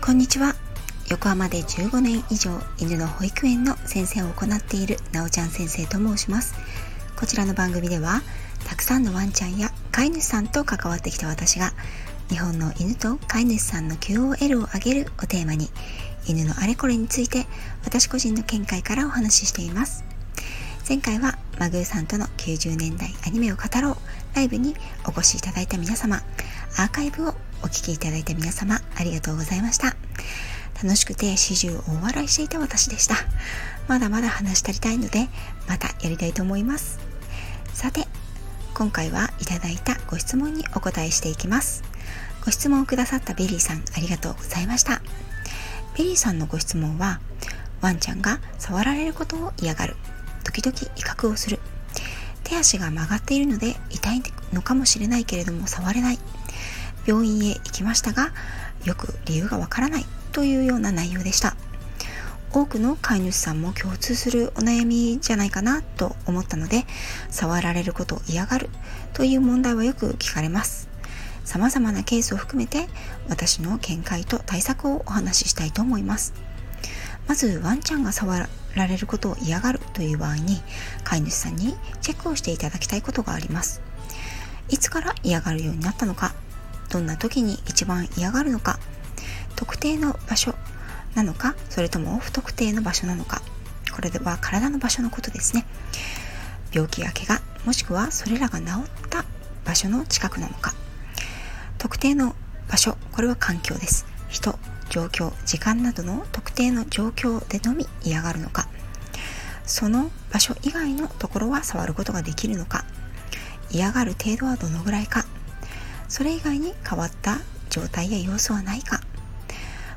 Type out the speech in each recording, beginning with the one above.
こんにちは。横浜で15年以上犬の保育園の先生を行っているなおちゃん先生と申します。こちらの番組ではたくさんのワンちゃんや飼い主さんと関わってきた私が日本の犬と飼い主さんの QOL を上げるをテーマに犬のあれこれについて私個人の見解からお話ししています。前回はマグーさんとの90年代アニメを語ろう。ライブにお越しいただいた皆様アーカイブをお聴きいただいた皆様ありがとうございました。楽しくて始終大笑いしていた私でした。まだまだ話し足りないのでまたやりたいと思います。さて今回はいただいたご質問にお答えしていきます。ご質問をくださったベリーさんありがとうございました。ベリーさんのご質問はワンちゃんが触られることを嫌がる時々威嚇をする手足が曲がっているので痛いのかもしれないけれども触れない。病院へ行きましたがよく理由がわからない。というような内容でした。多くの飼い主さんも共通するお悩みじゃないかなと思ったので触られることを嫌がる。という問題はよく聞かれます。様々なケースを含めて私の見解と対策をお話ししたいと思います。まずワンちゃんが触られることを嫌がるという場合に飼い主さんにチェックをしていただきたいことがあります。いつから嫌がるようになったのかどんな時に一番嫌がるのか特定の場所なのかそれとも不特定の場所なのかこれでは体の場所のことですね。病気や怪我もしくはそれらが治った場所の近くなのか。特定の場所これは環境です。人状況時間などの特定の状況でのみ嫌がるのかその場所以外のところは触ることができるのか嫌がる程度はどのぐらいかそれ以外に変わった状態や様子はないか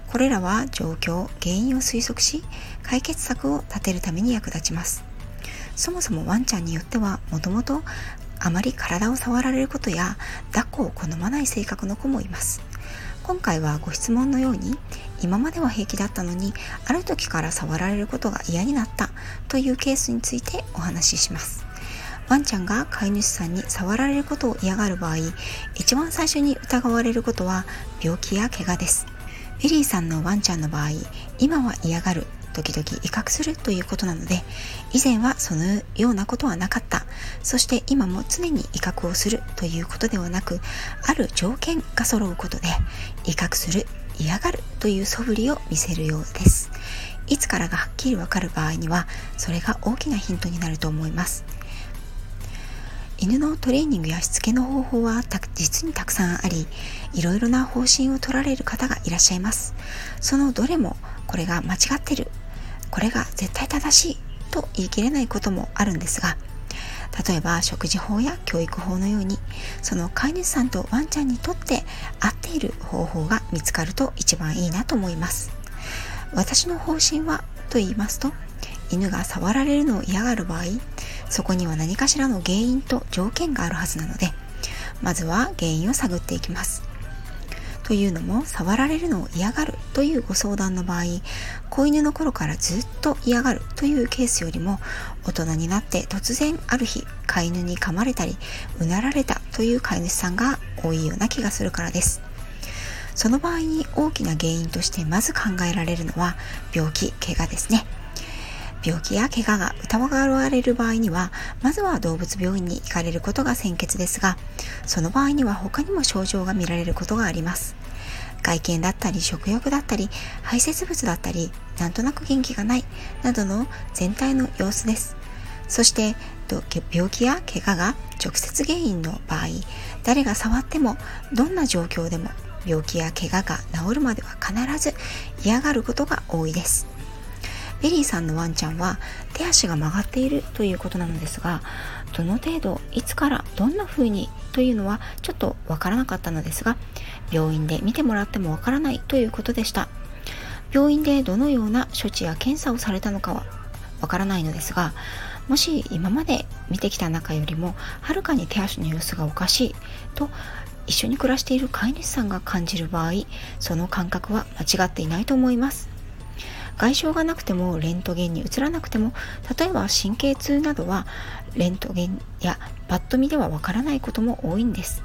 これらは状況原因を推測し解決策を立てるために役立ちます。そもそもワンちゃんによってはもともとあまり体を触られることや抱っこを好まない性格の子もいます。今回はご質問のように今までは平気だったのにある時から触られることが嫌になったというケースについてお話しします。ワンちゃんが飼い主さんに触られることを嫌がる場合一番最初に疑われることは病気や怪我です。エリーさんのワンちゃんの場合今は嫌がる時々威嚇するということなので以前はそのようなことはなかった。そして今も常に威嚇をするということではなくある条件が揃うことで威嚇する嫌がるという素振りを見せるようです。いつからがはっきりわかる場合にはそれが大きなヒントになると思います。犬のトレーニングやしつけの方法は実にたくさんありいろいろな方針を取られる方がいらっしゃいます。そのどれもこれが間違ってるこれが絶対正しいと言い切れないこともあるんですが例えば食事法や教育法のようにその飼い主さんとワンちゃんにとって合っている方法が見つかると一番いいなと思います。私の方針はと言いますと犬が触られるのを嫌がる場合そこには何かしらの原因と条件があるはずなのでまずは原因を探っていきます。というのも触られるのを嫌がるというご相談の場合子犬の頃からずっと嫌がるというケースよりも大人になって突然ある日飼い犬に噛まれたりうなられたという飼い主さんが多いような気がするからです。その場合に大きな原因としてまず考えられるのは病気怪我ですね。病気や怪我が疑われる場合には、まずは動物病院に行かれることが先決ですが、その場合には他にも症状が見られることがあります。外見だったり食欲だったり排泄物だったりなんとなく元気がないなどの全体の様子ですそして病気や怪我が直接原因の場合誰が触ってもどんな状況でも病気や怪我が治るまでは必ず嫌がることが多いですベリーさんのワンちゃんは手足が曲がっているということなのですがどの程度いつからどんな風にというのはちょっとわからなかったのですが病院で見てもらってもわからないということでした。病院でどのような処置や検査をされたのかはわからないのですがもし今まで見てきた中よりもはるかに手足の様子がおかしいと一緒に暮らしている飼い主さんが感じる場合その感覚は間違っていないと思います。外傷がなくてもレントゲンに移らなくても例えば神経痛などはレントゲンやパッと見ではわからないことも多いんです。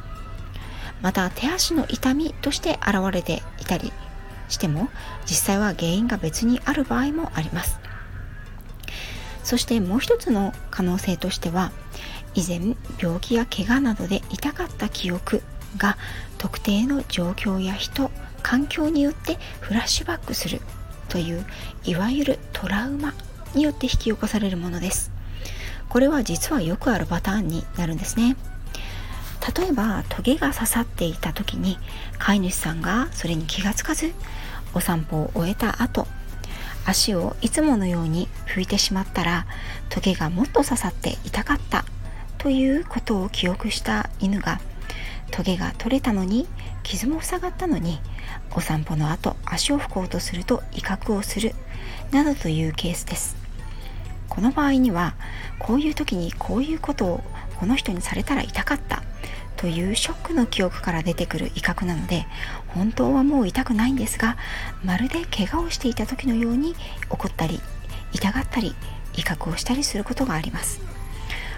また手足の痛みとして現れていたりしても実際は原因が別にある場合もあります。そしてもう一つの可能性としては以前病気や怪我などで痛かった記憶が特定の状況や人環境によってフラッシュバックする。といういわゆるトラウマによって引き起こされるものです。これは実はよくあるパターンになるんですね。例えばトゲが刺さっていた時に飼い主さんがそれに気がつかずお散歩を終えた後足をいつものように拭いてしまったらトゲがもっと刺さって痛かったということを記憶した犬がトゲが取れたのに傷も塞がったのにお散歩の後足を拭こうとすると威嚇をするなどというケースです。この場合にはこういう時にこういうことをこの人にされたら痛かったというショックの記憶から出てくる威嚇なので本当はもう痛くないんですがまるで怪我をしていた時のように怒ったり痛がったり威嚇をしたりすることがあります。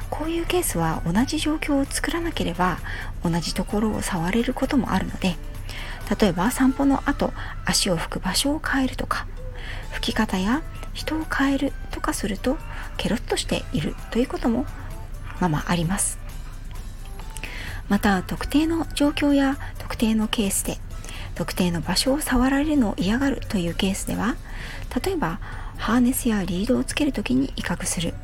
こういうケースは同じ状況を作らなければ同じところを触れることもあるので例えば散歩の後足を拭く場所を変えるとか拭き方や人を変えるとかするとケロッとしているということもままあります。また特定の状況や特定のケースで特定の場所を触られるのを嫌がるというケースでは例えばハーネスやリードをつける時に威嚇する。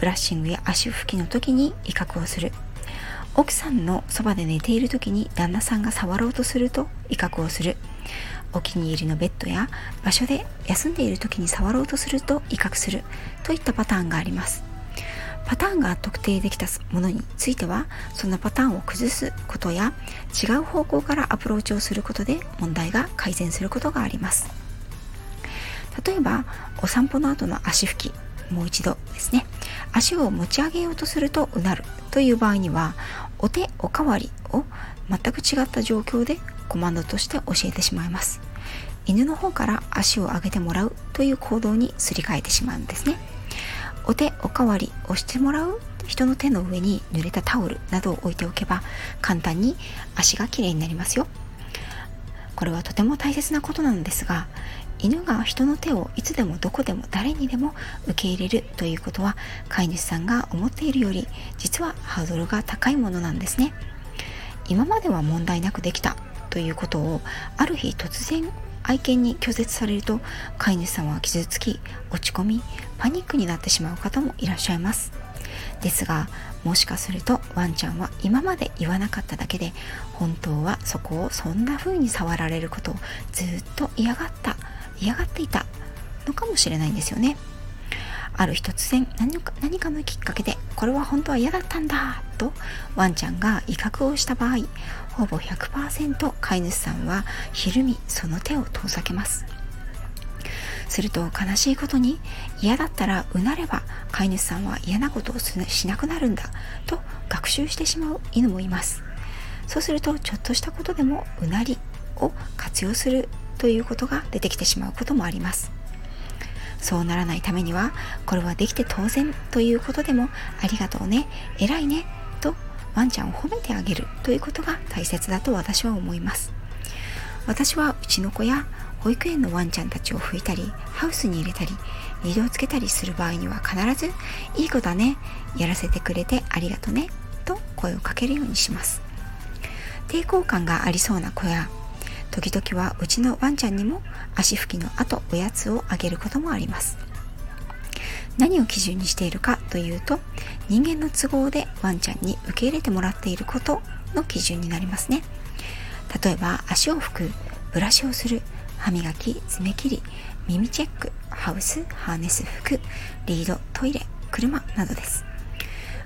ブラッシングや足拭きの時に威嚇をする。奥さんのそばで寝ている時に旦那さんが触ろうとすると威嚇をする。お気に入りのベッドや場所で休んでいる時に触ろうとすると威嚇する。といったパターンがあります。パターンが特定できたものについてはそのパターンを崩すことや違う方向からアプローチをすることで問題が改善することがあります。例えばお散歩の後の足拭きもう一度ですね。足を持ち上げようとするとうなるという場合にはお手おかわりを全く違った状況でコマンドとして教えてしまいます。犬の方から足を上げてもらうという行動にすり替えてしまうんですね。お手おかわりをしてもらう人の手の上に濡れたタオルなどを置いておけば簡単に足がきれいになりますよ。これはとても大切なことなのですが犬が人の手をいつでもどこでも誰にでも受け入れるということは飼い主さんが思っているより実はハードルが高いものなんですね。今までは問題なくできたということをある日突然愛犬に拒絶されると飼い主さんは傷つき落ち込みパニックになってしまう方もいらっしゃいます。ですがもしかするとワンちゃんは今まで言わなかっただけで本当はそこをそんな風に触られることをずっと嫌がった嫌がっていたのかもしれないんですよね。ある日突然何か何かのきっかけでこれは本当は嫌だったんだとワンちゃんが威嚇をした場合ほぼ100%飼い主さんはひるみその手を遠ざけます。すると悲しいことに嫌だったらうなれば飼い主さんは嫌なことをしなくなるんだと学習してしまう犬もいます。そうするとちょっとしたことでもうなりを活用するということが出てきてしまうこともあります。そうならないためにはこれはできて当然ということでもありがとうね偉いねとワンちゃんを褒めてあげるということが大切だと私は思います。私はうちの子や保育園のワンちゃんたちを拭いたりハウスに入れたりリードをつけたりする場合には必ず「いい子だねやらせてくれてありがとね」と声をかけるようにします。抵抗感がありそうな子や時々はうちのワンちゃんにも足拭きの後おやつをあげることもあります。何を基準にしているかというと人間の都合でワンちゃんに受け入れてもらっていることの基準になりますね。例えば足を拭くブラシをする歯磨き爪切り耳チェックハウスハーネス服リードトイレ車などです。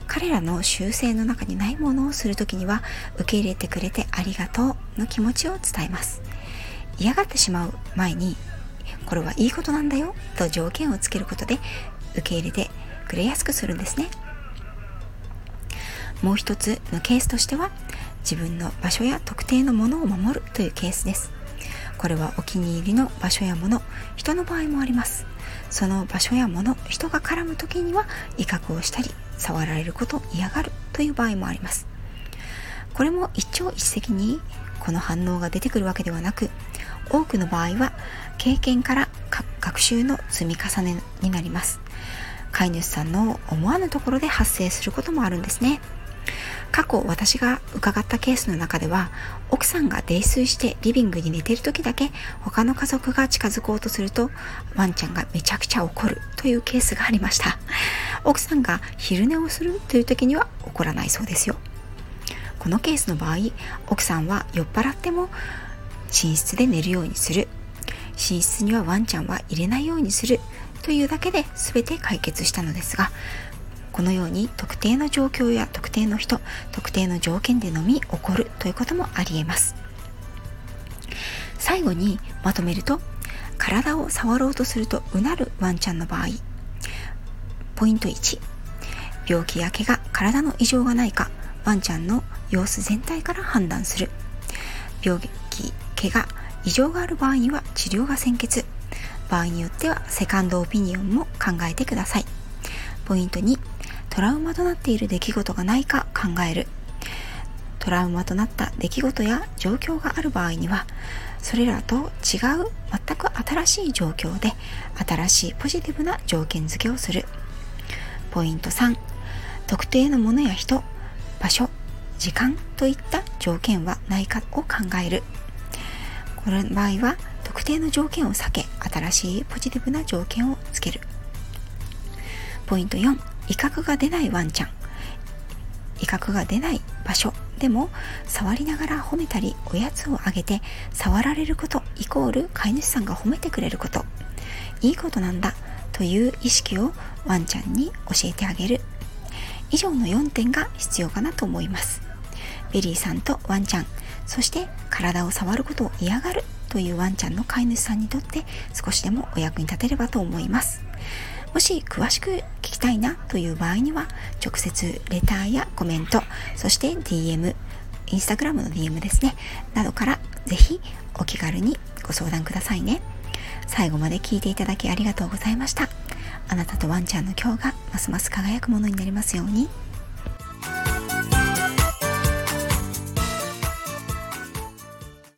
彼らの習性の中にないものをする時には受け入れてくれてありがとうの気持ちを伝えます。嫌がってしまう前にこれはいいことなんだよと条件をつけることで受け入れてくれやすくするんですね。もう一つのケースとしては自分の場所や特定のものを守るというケースです。これはお気に入りの場所やもの人の場合もあります。その場所やもの人が絡む時には威嚇をしたり触られること嫌がるという場合もあります。これも一朝一夕にこの反応が出てくるわけではなく多くの場合は経験から学習の積み重ねになります。飼い主さんの思わぬところで発生することもあるんですね。過去私が伺ったケースの中では奥さんが泥酔してリビングに寝ている時だけ他の家族が近づこうとするとワンちゃんがめちゃくちゃ怒るというケースがありました。奥さんが昼寝をするという時には怒らないそうですよ。このケースの場合奥さんは酔っ払っても寝室で寝るようにする。寝室にはワンちゃんは入れないようにするというだけで全て解決したのですがこのように特定の状況や特定の人特定の条件でのみ起こるということもありえます。最後にまとめると体を触ろうとするとうなるワンちゃんの場合。ポイント1病気や怪我体の異常がないかワンちゃんの様子全体から判断する。病気怪我異常がある場合には治療が先決。場合によってはセカンドオピニオンも考えてください。ポイント2トラウマとなっている出来事がないか考える。トラウマとなった出来事や状況がある場合にはそれらと違う全く新しい状況で新しいポジティブな条件付けをする。ポイント3特定のものや人場所時間といった条件はないかを考える。この場合は特定の条件を避け新しいポジティブな条件をつける。ポイント4威嚇が出ないワンちゃん。威嚇が出ない場所。でも触りながら褒めたりおやつをあげて触られることイコール飼い主さんが褒めてくれること。いいことなんだという意識をワンちゃんに教えてあげる。以上の4点が必要かなと思います。ベリーさんとワンちゃん。そして体を触ることを嫌がるというワンちゃんの飼い主さんにとって少しでもお役に立てればと思います。もし詳しく聞きたいなという場合には直接レターやコメントそして DM インスタグラムの DM ですねなどからぜひお気軽にご相談くださいね最後まで聞いていただきありがとうございましたあなたとワンちゃんの今日がますます輝くものになりますように。